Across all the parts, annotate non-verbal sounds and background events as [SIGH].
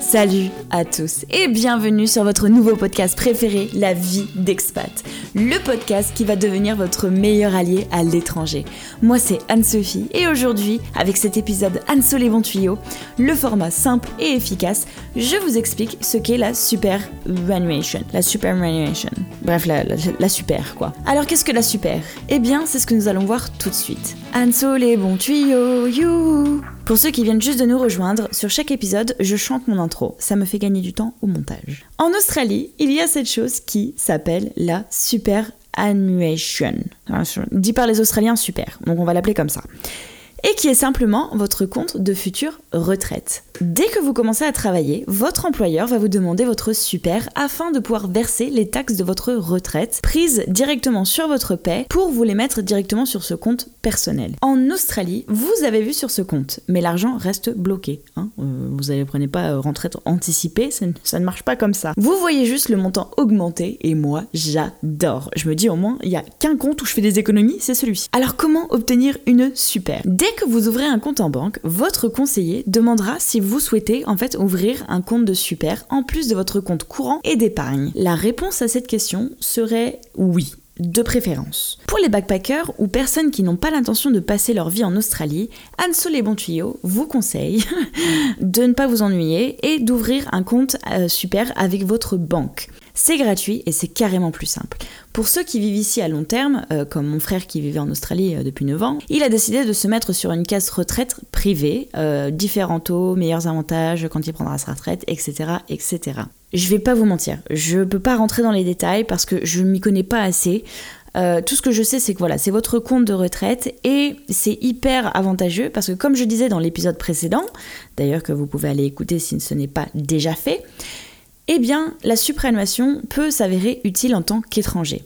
Salut à tous et bienvenue sur votre nouveau podcast préféré, La vie d'expat. Le podcast qui va devenir votre meilleur allié à l'étranger. Moi c'est Anne-Sophie et aujourd'hui, avec cet épisode Anne les bons tuyaux, le format simple et efficace, je vous explique ce qu'est la superannuation. La superannuation. Bref, la, super quoi. Alors qu'est-ce que la super? Eh bien, c'est ce que nous allons voir tout de suite. Anne les bons tuyaux, you pour ceux qui viennent juste de nous rejoindre, sur chaque épisode, je chante mon intro. Ça me fait gagner du temps au montage. En Australie, il y a cette chose qui s'appelle la superannuation. Dit par les Australiens super, donc on va l'appeler comme ça et qui est simplement votre compte de future retraite. Dès que vous commencez à travailler, votre employeur va vous demander votre super afin de pouvoir verser les taxes de votre retraite prises directement sur votre paie pour vous les mettre directement sur ce compte personnel. En Australie, vous avez vu sur ce compte, mais l'argent reste bloqué. Hein. Euh, vous ne prenez pas euh, retraite anticipée, ça, ne marche pas comme ça. Vous voyez juste le montant augmenter et moi j'adore. Je me dis au moins, il n'y a qu'un compte où je fais des économies, c'est celui-ci. Alors comment obtenir une super? Que vous ouvrez un compte en banque, votre conseiller demandera si vous souhaitez en fait ouvrir un compte de super en plus de votre compte courant et d'épargne. La réponse à cette question serait oui de préférence. Pour les backpackers ou personnes qui n'ont pas l'intention de passer leur vie en Australie, Anne les bons tuyaux vous conseille [LAUGHS] de ne pas vous ennuyer et d'ouvrir un compte euh, super avec votre banque. C'est gratuit et c'est carrément plus simple. Pour ceux qui vivent ici à long terme, euh, comme mon frère qui vivait en Australie euh, depuis 9 ans, il a décidé de se mettre sur une caisse retraite privée, différents taux, meilleurs avantages quand il prendra sa retraite, etc. etc. Je vais pas vous mentir, je peux pas rentrer dans les détails parce que je m'y connais pas assez. Euh, tout ce que je sais, c'est que voilà, c'est votre compte de retraite et c'est hyper avantageux parce que comme je disais dans l'épisode précédent, d'ailleurs que vous pouvez aller écouter si ce n'est pas déjà fait, eh bien, la surévaluation peut s'avérer utile en tant qu'étranger.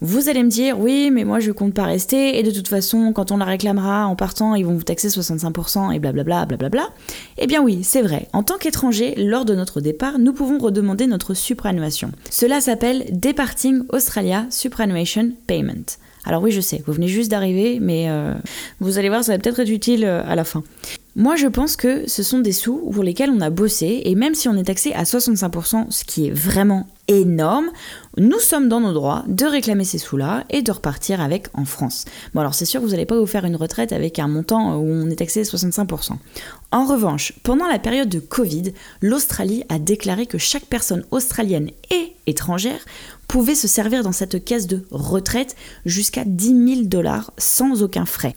Vous allez me dire, oui, mais moi je compte pas rester, et de toute façon, quand on la réclamera en partant, ils vont vous taxer 65% et blablabla, blablabla. Eh bien oui, c'est vrai. En tant qu'étranger, lors de notre départ, nous pouvons redemander notre supranuation. Cela s'appelle Departing Australia Superannuation Payment. Alors oui, je sais, vous venez juste d'arriver, mais euh, vous allez voir, ça va peut-être être utile euh, à la fin. Moi, je pense que ce sont des sous pour lesquels on a bossé, et même si on est taxé à 65%, ce qui est vraiment énorme, nous sommes dans nos droits de réclamer ces sous-là et de repartir avec en France. Bon alors c'est sûr que vous n'allez pas vous faire une retraite avec un montant où on est taxé à 65%. En revanche, pendant la période de Covid, l'Australie a déclaré que chaque personne australienne et étrangère pouvait se servir dans cette caisse de retraite jusqu'à 10 000 dollars sans aucun frais.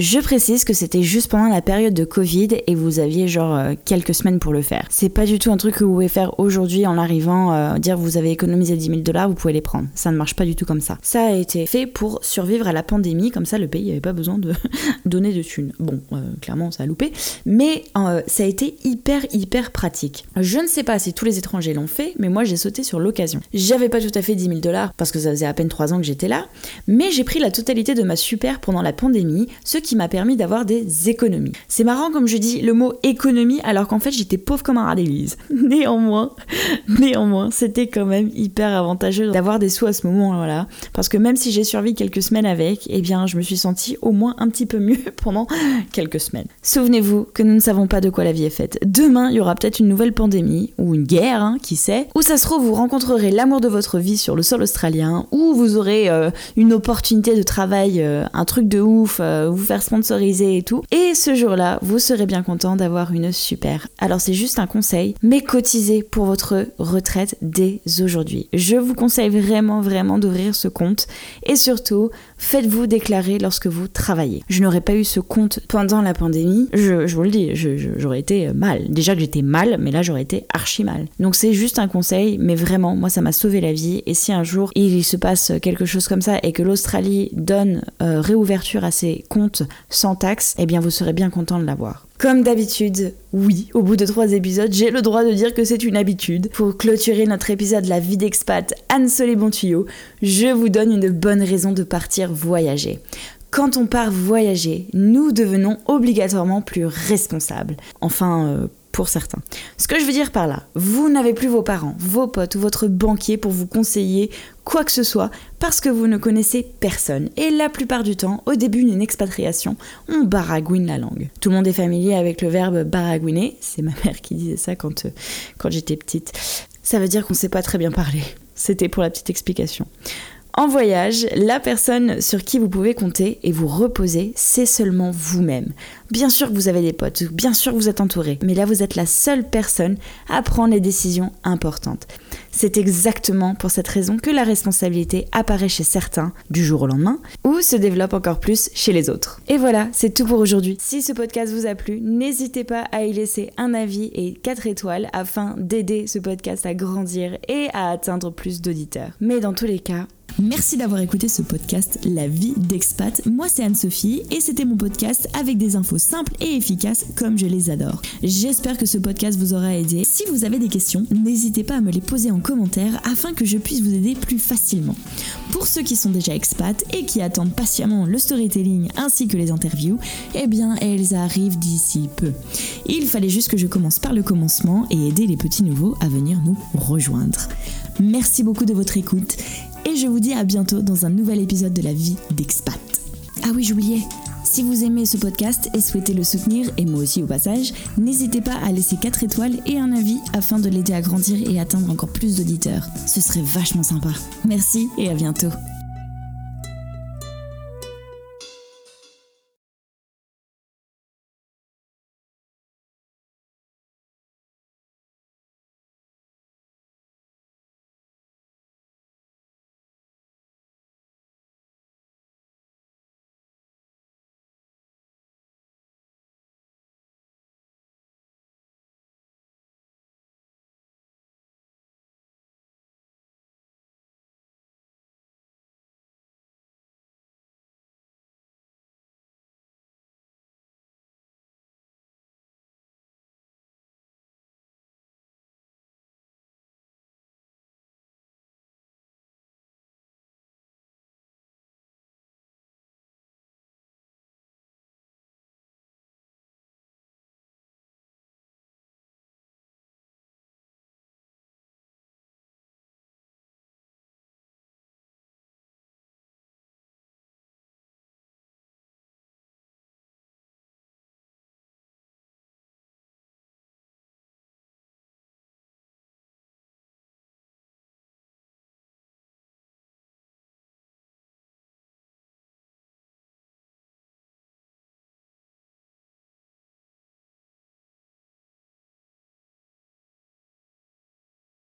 Je précise que c'était juste pendant la période de Covid et vous aviez genre euh, quelques semaines pour le faire. C'est pas du tout un truc que vous pouvez faire aujourd'hui en arrivant, euh, dire vous avez économisé 10 000 dollars, vous pouvez les prendre. Ça ne marche pas du tout comme ça. Ça a été fait pour survivre à la pandémie, comme ça le pays n'avait pas besoin de [LAUGHS] donner de thunes. Bon, euh, clairement ça a loupé, mais ça a été hyper hyper pratique. Je ne sais pas si tous les étrangers l'ont fait, mais moi j'ai sauté sur l'occasion. J'avais pas tout à fait 10 000 dollars parce que ça faisait à peine 3 ans que j'étais là, mais j'ai pris la totalité de ma super pendant la pandémie, ce qui m'a permis d'avoir des économies. C'est marrant comme je dis le mot économie alors qu'en fait j'étais pauvre comme un rat d'église. [LAUGHS] Néanmoins, [LAUGHS] néanmoins, c'était quand même hyper avantageux d'avoir des sous à ce moment-là parce que même si j'ai survécu quelques semaines avec, eh bien je me suis sentie au moins un petit peu mieux [LAUGHS] pendant quelques semaines. Souvenez-vous que nous ne savons pas de quoi la vie est faite. Demain, il y aura peut-être une nouvelle pandémie ou une guerre, hein, qui sait, ou ça se trouve vous rencontrerez l'amour de votre vie sur le sol australien, ou vous aurez euh, une opportunité de travail, euh, un truc de ouf, euh, vous faire sponsorisé et tout. Et ce jour-là, vous serez bien content d'avoir une super. Alors c'est juste un conseil, mais cotisez pour votre retraite dès aujourd'hui. Je vous conseille vraiment, vraiment d'ouvrir ce compte et surtout, faites-vous déclarer lorsque vous travaillez. Je n'aurais pas eu ce compte pendant la pandémie, je, vous le dis, j'aurais été mal. Déjà que j'étais mal, mais là j'aurais été archi mal. Donc c'est juste un conseil, mais vraiment, moi ça m'a sauvé la vie. Et si un jour il se passe quelque chose comme ça et que l'Australie donne euh, réouverture à ses comptes sans taxe, eh bien vous serez bien content de l'avoir. Comme d'habitude, oui, au bout de trois épisodes, j'ai le droit de dire que c'est une habitude. Pour clôturer notre épisode La vie d'expat, Anne Solé Bon je vous donne une bonne raison de partir voyager. Quand on part voyager, nous devenons obligatoirement plus responsables. Enfin, euh, pour certains. Ce que je veux dire par là, vous n'avez plus vos parents, vos potes ou votre banquier pour vous conseiller quoi que ce soit parce que vous ne connaissez personne. Et la plupart du temps, au début d'une expatriation, on baragouine la langue. Tout le monde est familier avec le verbe baragouiner, c'est ma mère qui disait ça quand, euh, quand j'étais petite. Ça veut dire qu'on ne sait pas très bien parler. C'était pour la petite explication. En voyage, la personne sur qui vous pouvez compter et vous reposer, c'est seulement vous-même. Bien sûr que vous avez des potes, bien sûr que vous êtes entouré, mais là vous êtes la seule personne à prendre les décisions importantes. C'est exactement pour cette raison que la responsabilité apparaît chez certains du jour au lendemain ou se développe encore plus chez les autres. Et voilà, c'est tout pour aujourd'hui. Si ce podcast vous a plu, n'hésitez pas à y laisser un avis et 4 étoiles afin d'aider ce podcast à grandir et à atteindre plus d'auditeurs. Mais dans tous les cas, Merci d'avoir écouté ce podcast La vie d'expat. Moi c'est Anne-Sophie et c'était mon podcast avec des infos simples et efficaces comme je les adore. J'espère que ce podcast vous aura aidé. Si vous avez des questions, n'hésitez pas à me les poser en commentaire afin que je puisse vous aider plus facilement. Pour ceux qui sont déjà expats et qui attendent patiemment le storytelling ainsi que les interviews, eh bien elles arrivent d'ici peu. Il fallait juste que je commence par le commencement et aider les petits nouveaux à venir nous rejoindre. Merci beaucoup de votre écoute et je vous dis à bientôt dans un nouvel épisode de la vie d'expat. Ah oui, j'oubliais. Si vous aimez ce podcast et souhaitez le soutenir, et moi aussi au passage, n'hésitez pas à laisser 4 étoiles et un avis afin de l'aider à grandir et atteindre encore plus d'auditeurs. Ce serait vachement sympa. Merci et à bientôt.